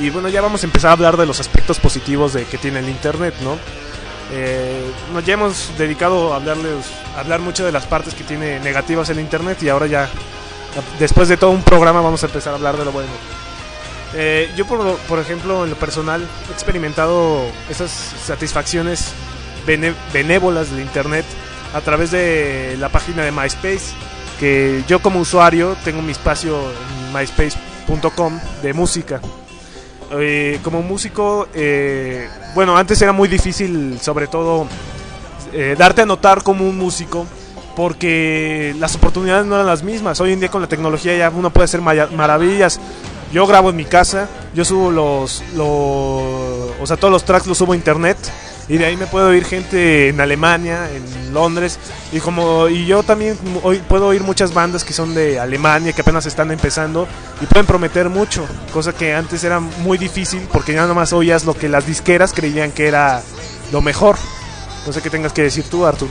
Y bueno, ya vamos a empezar a hablar de los aspectos positivos de que tiene el Internet, ¿no? Eh, nos ya hemos dedicado a hablarles, a hablar mucho de las partes que tiene negativas el Internet y ahora ya, después de todo un programa, vamos a empezar a hablar de lo bueno. Eh, yo, por, por ejemplo, en lo personal, he experimentado esas satisfacciones benévolas del Internet a través de la página de MySpace, que yo como usuario tengo mi espacio en myspace.com de música. Eh, como músico, eh, bueno, antes era muy difícil, sobre todo, eh, darte a notar como un músico, porque las oportunidades no eran las mismas. Hoy en día con la tecnología ya uno puede hacer maravillas. Yo grabo en mi casa, yo subo los, los, o sea, todos los tracks los subo a internet y de ahí me puedo oír gente en Alemania, en Londres y como y yo también hoy puedo oír muchas bandas que son de Alemania que apenas están empezando y pueden prometer mucho, cosa que antes era muy difícil porque ya nomás oías lo que las disqueras creían que era lo mejor. No sé qué tengas que decir tú, Artur.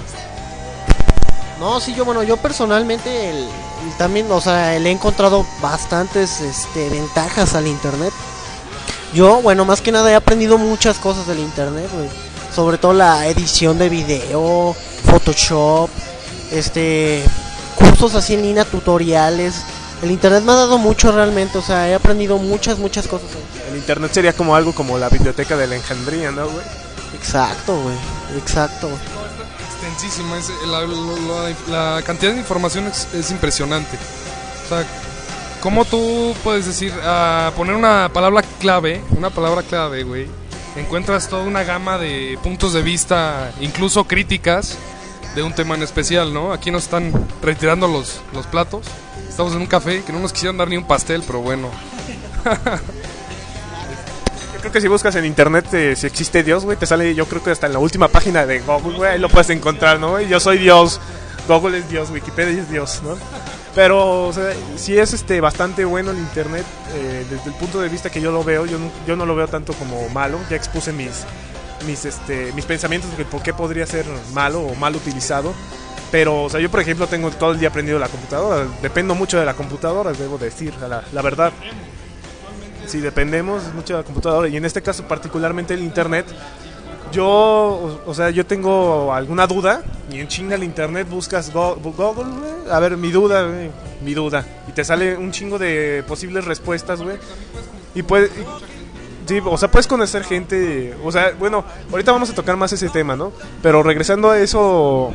No, sí, yo, bueno, yo personalmente el- también, o sea, le he encontrado bastantes este, ventajas al internet. Yo, bueno, más que nada he aprendido muchas cosas del internet, güey. Sobre todo la edición de video, Photoshop, este, cursos así en línea, tutoriales. El internet me ha dado mucho realmente, o sea, he aprendido muchas, muchas cosas. El internet sería como algo como la biblioteca de la engendría, ¿no, güey? Exacto, güey, exacto. güey. extensísima. Es, la, la- la cantidad de información es, es impresionante. O sea, ¿cómo tú puedes decir, a poner una palabra clave, una palabra clave, güey? Encuentras toda una gama de puntos de vista, incluso críticas, de un tema en especial, ¿no? Aquí nos están retirando los, los platos. Estamos en un café que no nos quisieron dar ni un pastel, pero bueno. Yo creo que si buscas en internet eh, si existe Dios, güey, te sale yo creo que hasta en la última página de Google, güey, lo puedes encontrar, ¿no? Yo soy Dios, Google es Dios, Wikipedia es Dios, ¿no? Pero, o sea, sí es este, bastante bueno el internet, eh, desde el punto de vista que yo lo veo, yo no, yo no lo veo tanto como malo, ya expuse mis, mis, este, mis pensamientos de por qué podría ser malo o mal utilizado. Pero, o sea, yo por ejemplo tengo todo el día aprendido la computadora, dependo mucho de la computadora, debo decir, la, la verdad. Sí, dependemos mucho de la computadora y en este caso particularmente el internet. Yo, o, sea, yo tengo alguna duda y en chinga el internet buscas Go- Google, güey, a ver, mi duda, mi duda. Y te sale un chingo de posibles respuestas, güey. Y puedes... Sí, o sea, puedes conocer gente, o sea, bueno, ahorita vamos a tocar más ese tema, ¿no? Pero regresando a eso,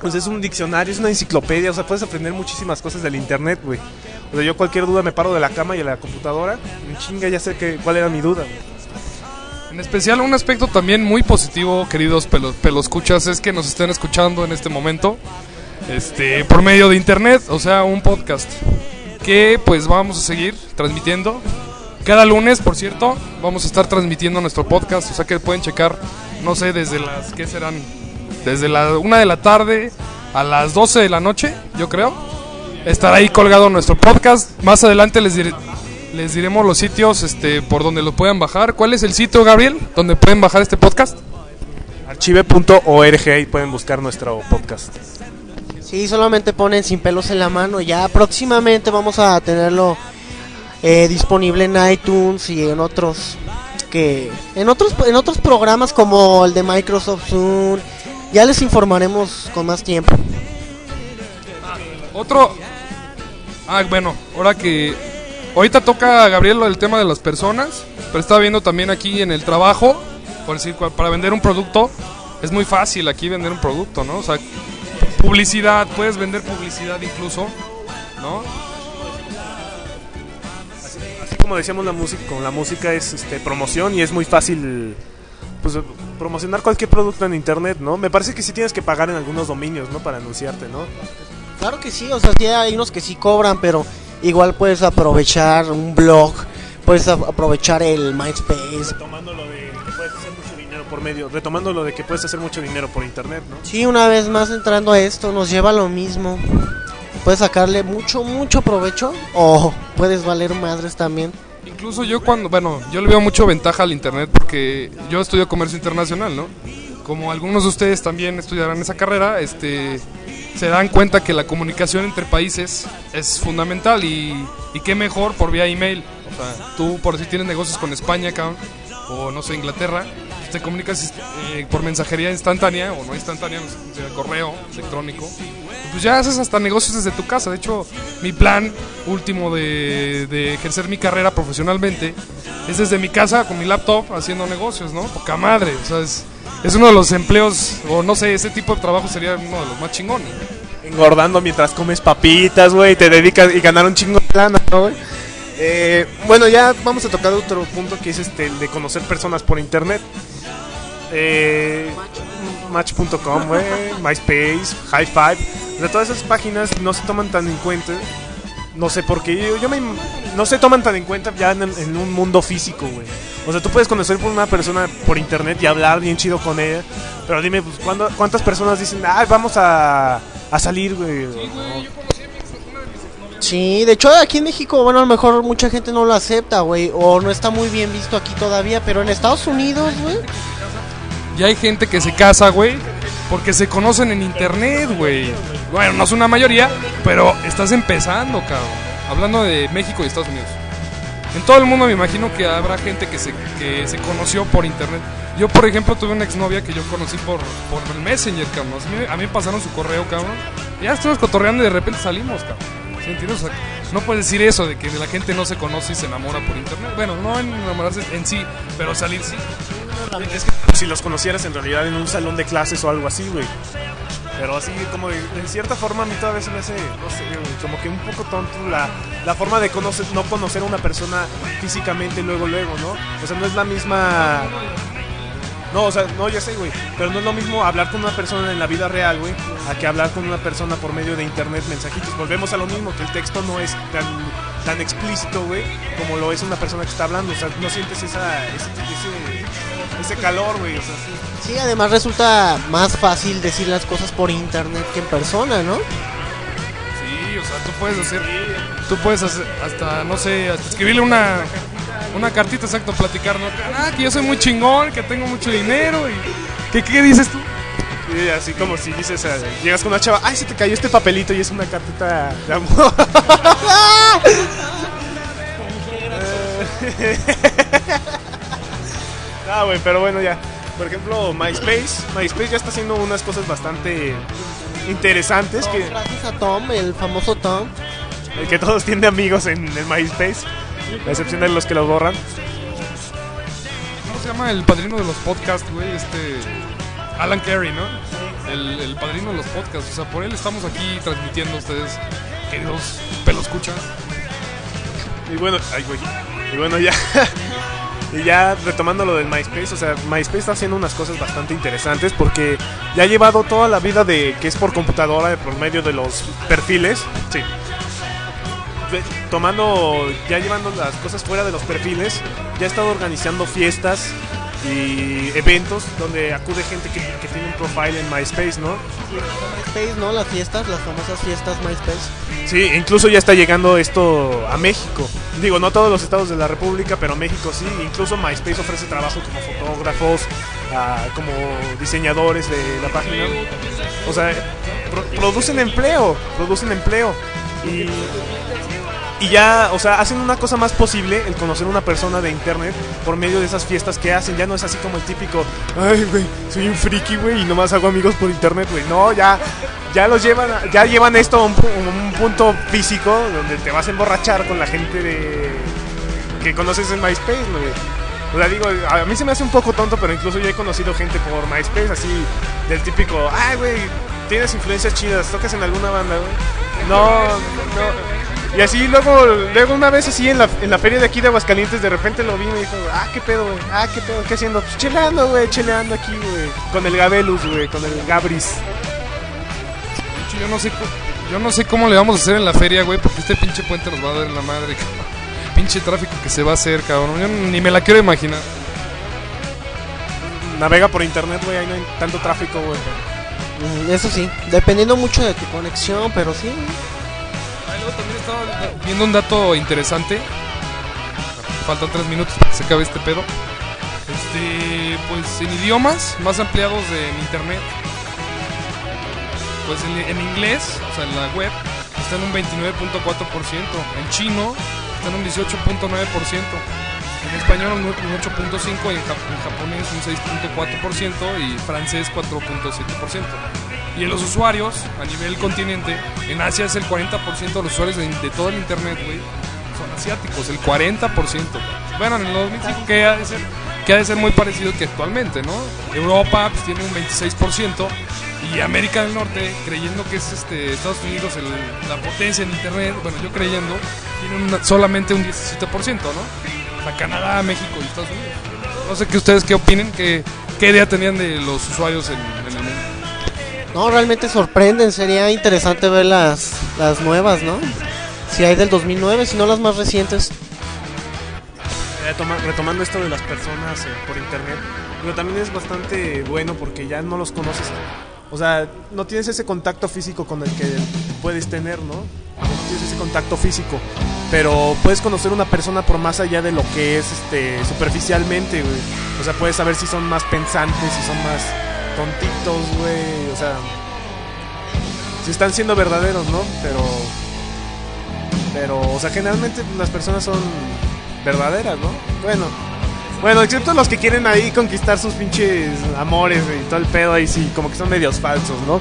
pues es un diccionario, es una enciclopedia, o sea, puedes aprender muchísimas cosas del internet, güey. O sea, yo cualquier duda me paro de la cama y a la computadora, en chinga ya sé que, cuál era mi duda. En especial un aspecto también muy positivo, queridos pelos, peloscuchas, es que nos estén escuchando en este momento este, por medio de internet, o sea, un podcast que pues vamos a seguir transmitiendo. Cada lunes, por cierto, vamos a estar transmitiendo nuestro podcast, o sea que pueden checar, no sé, desde las, ¿qué serán? Desde la una de la tarde a las 12 de la noche, yo creo. Estará ahí colgado nuestro podcast. Más adelante les diré, les diremos los sitios este, por donde lo puedan bajar. ¿Cuál es el sitio, Gabriel, donde pueden bajar este podcast? Archive.org, ahí pueden buscar nuestro podcast. Sí, solamente ponen sin pelos en la mano. Ya próximamente vamos a tenerlo eh, disponible en iTunes y en otros que en otros en otros programas como el de Microsoft Zoom. Ya les informaremos con más tiempo. Otro. Ah, bueno, ahora que. Ahorita toca Gabriel lo del tema de las personas. Pero estaba viendo también aquí en el trabajo. Por decir, para vender un producto. Es muy fácil aquí vender un producto, ¿no? O sea, publicidad. Puedes vender publicidad incluso. ¿No? Así como decíamos la música, con la música es este, promoción y es muy fácil pues promocionar cualquier producto en internet, ¿no? Me parece que sí tienes que pagar en algunos dominios, ¿no? Para anunciarte, ¿no? Claro que sí, o sea, sí hay unos que sí cobran, pero igual puedes aprovechar un blog, puedes a- aprovechar el MySpace. Retomando lo de que puedes hacer mucho dinero por medio, retomando lo de que puedes hacer mucho dinero por internet, ¿no? Sí, una vez más entrando a esto, nos lleva a lo mismo. Puedes sacarle mucho, mucho provecho o puedes valer madres también. Incluso yo cuando, bueno, yo le veo mucho ventaja al internet porque yo estudio comercio internacional, ¿no? Como algunos de ustedes también estudiarán esa carrera, este, se dan cuenta que la comunicación entre países es fundamental y, y qué mejor por vía email. O sea, tú por si tienes negocios con España, cabrón, o no sé, Inglaterra, te comunicas eh, por mensajería instantánea o no instantánea, correo electrónico. Pues ya haces hasta negocios desde tu casa. De hecho, mi plan último de, ejercer mi carrera profesionalmente es desde mi casa con mi laptop haciendo negocios, ¿no? Poca madre. O sea, es, es uno de los empleos, o no sé, ese tipo de trabajo sería uno de los más chingones. Engordando mientras comes papitas, güey, te dedicas y ganar un chingo de plana, ¿no, güey? Eh, bueno, ya vamos a tocar otro punto que es este, el de conocer personas por internet. Eh, Match.com, güey, MySpace, High Five. Todas esas páginas no se toman tan en cuenta. No sé por qué. Yo, yo me, no se toman tan en cuenta ya en, un mundo físico, güey. O sea, tú puedes conocer por una persona por internet y hablar bien chido con ella. Pero dime, pues, ¿cuándo- ¿cuántas personas dicen, ah, vamos a, a salir, güey? Sí, de hecho aquí en México, bueno, a lo mejor mucha gente no lo acepta, güey, o no está muy bien visto aquí todavía, pero en Estados Unidos, güey, Y hay gente que se casa, güey, porque se conocen en internet, güey. Bueno, no es una mayoría, pero estás empezando, cabrón. Hablando de México y Estados Unidos. En todo el mundo me imagino que habrá gente que se, que se conoció por internet. Yo, por ejemplo, tuve una exnovia que yo conocí por, por el Messenger, cabrón. A mí, a mí pasaron su correo, cabrón. Ya estuvimos cotorreando y de repente salimos, cabrón. ¿Sí entiendes? No puedes decir eso de que la gente no se conoce y se enamora por internet. Bueno, no en enamorarse en sí, pero salir sí. Es que si los conocieras en realidad en un salón de clases o algo así, güey. Pero así, como de, cierta forma, a mí todavía se me hace, no sé, como que un poco tonto la, la forma de conocer, no conocer a una persona físicamente luego, luego, ¿no? O sea, no es la misma. No, o sea, no, ya sé, güey. Pero no es lo mismo hablar con una persona en la vida real, güey, a que hablar con una persona por medio de internet, mensajitos. Volvemos a lo mismo, que el texto no es tan, tan explícito, güey, como lo es una persona que está hablando. O sea, no sientes esa, ese, ese, ese calor, güey. O sea, sí. sí, además resulta más fácil decir las cosas por internet que en persona, ¿no? Sí, o sea, tú puedes hacer. Tú puedes hacer hasta, no sé, hasta escribirle una. Una cartita, exacto, platicar, ¿no? Ah, que yo soy muy chingón, que tengo mucho dinero y. ¿Qué, qué dices tú? Sí, así como si dices, llegas con una chava, ay, se te cayó este papelito y es una cartita de amor. Ah, güey, pero bueno, ya. Por ejemplo, MySpace. MySpace ya está haciendo unas cosas bastante interesantes que, Gracias a Tom, el famoso Tom. que todos tienen amigos en el MySpace. A excepción de los que los borran. ¿Cómo se llama el padrino de los podcasts, güey? Este. Alan Carey, ¿no? El, el padrino de los podcasts. O sea, por él estamos aquí transmitiendo a ustedes, queridos escuchas. Y bueno, ay, güey. Y bueno, ya. Y ya retomando lo del MySpace, o sea, MySpace está haciendo unas cosas bastante interesantes porque ya ha llevado toda la vida de que es por computadora, por medio de los perfiles. Sí. Tomando, ya llevando las cosas fuera de los perfiles, ya ha estado organizando fiestas y eventos donde acude gente que, que tiene un profile en MySpace, ¿no? MySpace, ¿no? Las fiestas, las famosas fiestas MySpace. Sí, incluso ya está llegando esto a México. Digo, no todos los estados de la República, pero México sí. Incluso MySpace ofrece trabajo como fotógrafos, ah, como diseñadores de la página. O sea, pro- producen empleo, producen empleo. Y, y ya, o sea, hacen una cosa más posible, el conocer a una persona de internet por medio de esas fiestas que hacen. Ya no es así como el típico, ay, güey, soy un friki, güey, y nomás hago amigos por internet, güey. No, ya, ya los llevan, a- ya llevan esto a un punto físico donde te vas a emborrachar con la gente de que conoces en MySpace, güey. O sea, digo, a mí se me hace un poco tonto, pero incluso yo he conocido gente por MySpace, así, del típico, ay, güey, tienes influencias chidas, tocas en alguna banda, güey. No, no. Y así luego, luego una vez así en la, en la feria de aquí de Aguascalientes, de repente lo vi y me dijo, ah, qué pedo, güey, ah, qué pedo, ¿qué haciendo? Pues cheleando, güey, cheleando aquí, güey, con el Gabelus, güey, con el Gabris. Yo no sé, yo no sé cómo le vamos a hacer en la feria, güey, porque este pinche puente nos va a dar en la madre, cabrón. Pinche tráfico que se va a hacer, cabrón. Yo ni me la quiero imaginar. Navega por internet, güey, ahí no hay tanto tráfico, güey. Eso sí, dependiendo mucho de tu conexión, pero sí. También estaba viendo un dato interesante. Faltan tres minutos para que se acabe este pedo. Este, pues en idiomas más ampliados de internet. Pues en, inglés, o sea, en la web, está en un 29.4%. En chino, está en un 18.9%. En español un 8.5% y en, en japonés un 6.4% y francés 4.7%. Y en los usuarios, a nivel continente, en Asia es el 40% de los usuarios de, de todo el internet, güey, son asiáticos, el 40%. Bueno, en el 2005 que ha de ser, que ha de ser muy parecido que actualmente, ¿no? Europa pues, tiene un 26% y América del Norte, creyendo que es este Estados Unidos el- la potencia en internet, bueno, yo creyendo, tiene una- solamente un 17%, ¿no? O sea, Canadá, México y Estados Unidos. No sé qué ustedes qué opinen, qué, qué idea tenían de los usuarios en. No, realmente sorprenden. Sería interesante ver las, las nuevas, ¿no? Si hay del 2009, si no las más recientes. Eh, toma- retomando esto de las personas eh, por internet, pero también es bastante bueno porque ya no los conoces. O sea, no tienes ese contacto físico con el que puedes tener, ¿no? No tienes ese contacto físico. Pero puedes conocer una persona por más allá de lo que es este superficialmente, güey. O sea, puedes saber si son más pensantes, si son más tontitos, güey. O sea, si están siendo verdaderos, ¿no? Pero pero, o sea, generalmente las personas son verdaderas, ¿no? Bueno, bueno, excepto los que quieren ahí conquistar sus pinches amores y todo el pedo ahí sí, como que son medios falsos, ¿no?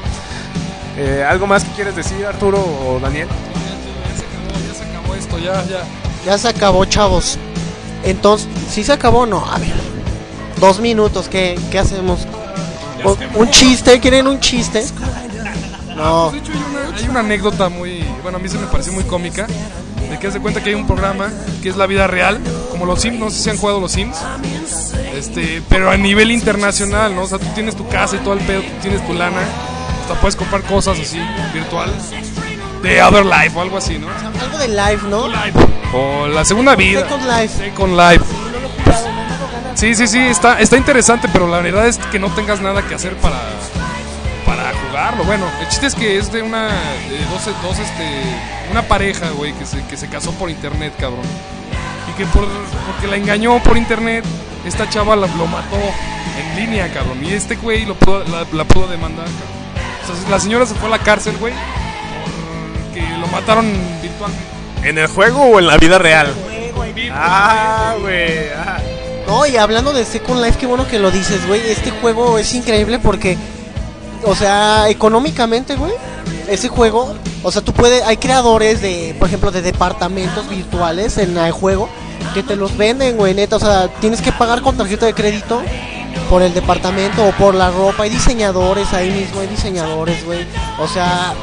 Eh, ¿Algo más que quieres decir, Arturo o Daniel? Ya se acabó, ya se acabó esto, ya, ya. Ya se acabó, chavos. Entonces, ¿sí se acabó? No, a ver. Dos minutos, ¿qué, qué hacemos? ¿Un chiste? ¿Quieren un chiste? No. Pues, de hecho, hay una, hay una anécdota muy. Bueno, a mí se me pareció muy cómica. De que hace cuenta que hay un programa que es la vida real, como los Sims, no sé si han jugado los Sims. Este, pero a nivel internacional, ¿no? O sea, tú tienes tu casa y todo el pedo, tú tienes tu lana. Hasta puedes comprar cosas así, virtual. De Other Life o algo así, ¿no? Algo de live, ¿no? O la segunda vida. Second Life. Second Life. Sí, sí, sí, está, está interesante, pero la verdad es que no tengas nada que hacer para, para jugarlo. Bueno, el chiste es que es de una, de dos, dos, este, una pareja, güey, que se, que se casó por internet, cabrón. Y que por, porque la engañó por internet, esta chava la- lo mató en línea, cabrón. Y este güey lo pudo, la, la pudo demandar, cabrón. O sea, la señora se fue a la cárcel, güey, porque lo mataron virtualmente. ¿En el juego o en la vida real? Ah, güey. ah. No, y hablando de Second Life, qué bueno que lo dices, güey. Este juego es increíble porque, o sea, económicamente, güey, ese juego, o sea, tú puedes, hay creadores de, por ejemplo, de departamentos virtuales en el juego que te los venden, güey, neta. O sea, tienes que pagar con tarjeta de crédito por el departamento o por la ropa. Hay diseñadores ahí mismo, hay diseñadores, güey. O sea,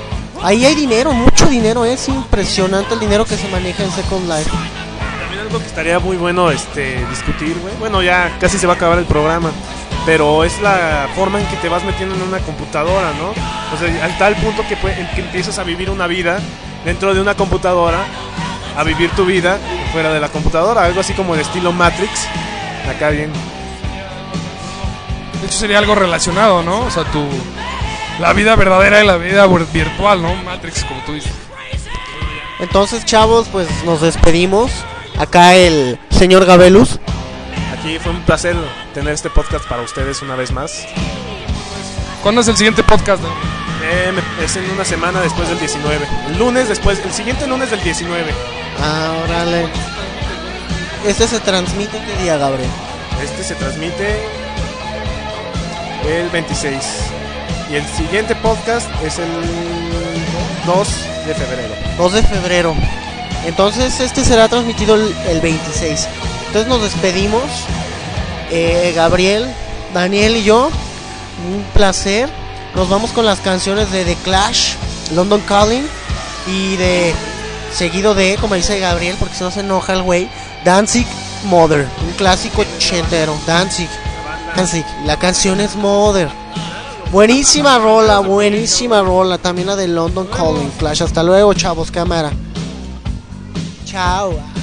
ahí hay dinero, mucho dinero. Es impresionante el dinero que se maneja en Second Life. Algo que estaría muy bueno este discutir, güey. Bueno, ya casi se va a acabar el programa. Pero es la forma en que te vas metiendo en una computadora, ¿no? O sea, al tal punto que, que empiezas a vivir una vida dentro de una computadora, a vivir tu vida fuera de la computadora. Algo así como el estilo Matrix. Acá bien. De hecho sería algo relacionado, ¿no? O sea, tu la vida verdadera y la vida vir- virtual, ¿no? Matrix, como tú dices. Entonces, chavos, pues nos despedimos. Acá el señor Gabelus. Aquí fue un placer tener este podcast para ustedes una vez más. ¿Cuándo es el siguiente podcast? Eh, me- es en una semana después del 19. El lunes después, el siguiente lunes del 19. Ah, órale. Este se transmite qué día, Gabriel. Este se transmite el 26. Y el siguiente podcast es el 2 de febrero. 2 de febrero. Entonces, este será transmitido el, el 26. Entonces nos despedimos. Eh, Gabriel, Daniel y yo. Un placer. Nos vamos con las canciones de The Clash, London Calling. Y de. Seguido de, como dice Gabriel, porque si no enoja el güey, Danzig Mother. Un clásico chentero. Danzig. Danzig. La canción es Mother. Buenísima rola, buenísima rola. También la de London Calling Clash. Hasta luego, chavos, cámara. Tchau.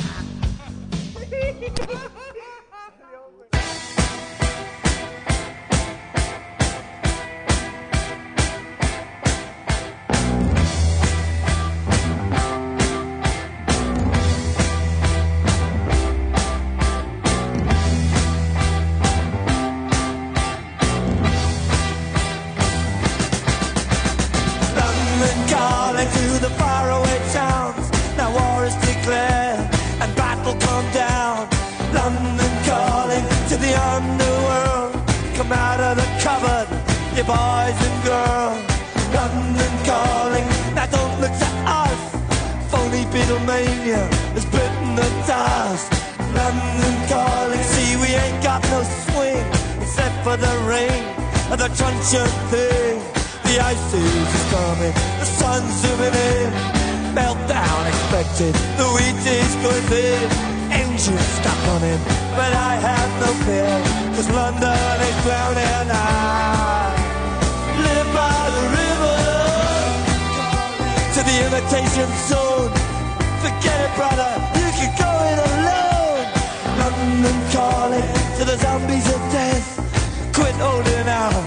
Is. I live by the river to the imitation zone. Forget it, brother, you can go it alone. London calling to the zombies of death. Quit holding out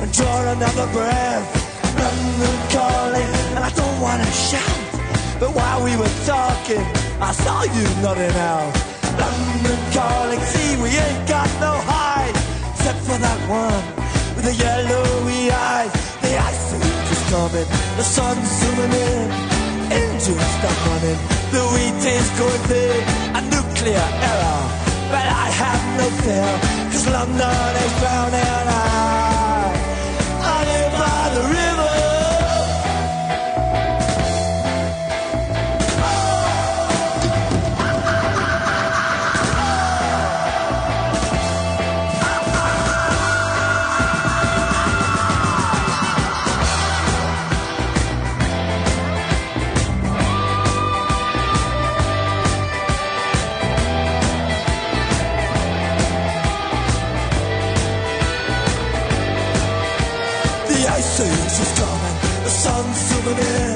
and draw another breath. London calling, and I don't wanna shout. But while we were talking, I saw you nodding out. London calling, see we ain't got no hide, except for that one with the yellowy eyes. The ice age is coming, the sun's zooming in, engines stop running, the wheat is going thin, a nuclear error. But I have no fear, cause London is drowning. I, forget.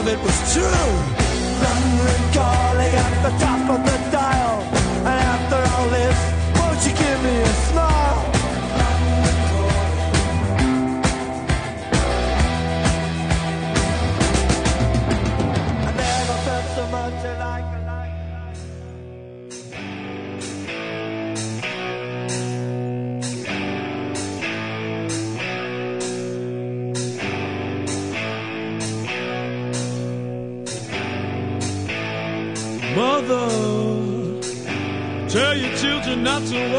Of it was true. London calling at the top of the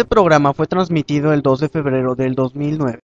Este programa fue transmitido el 2 de febrero del 2009.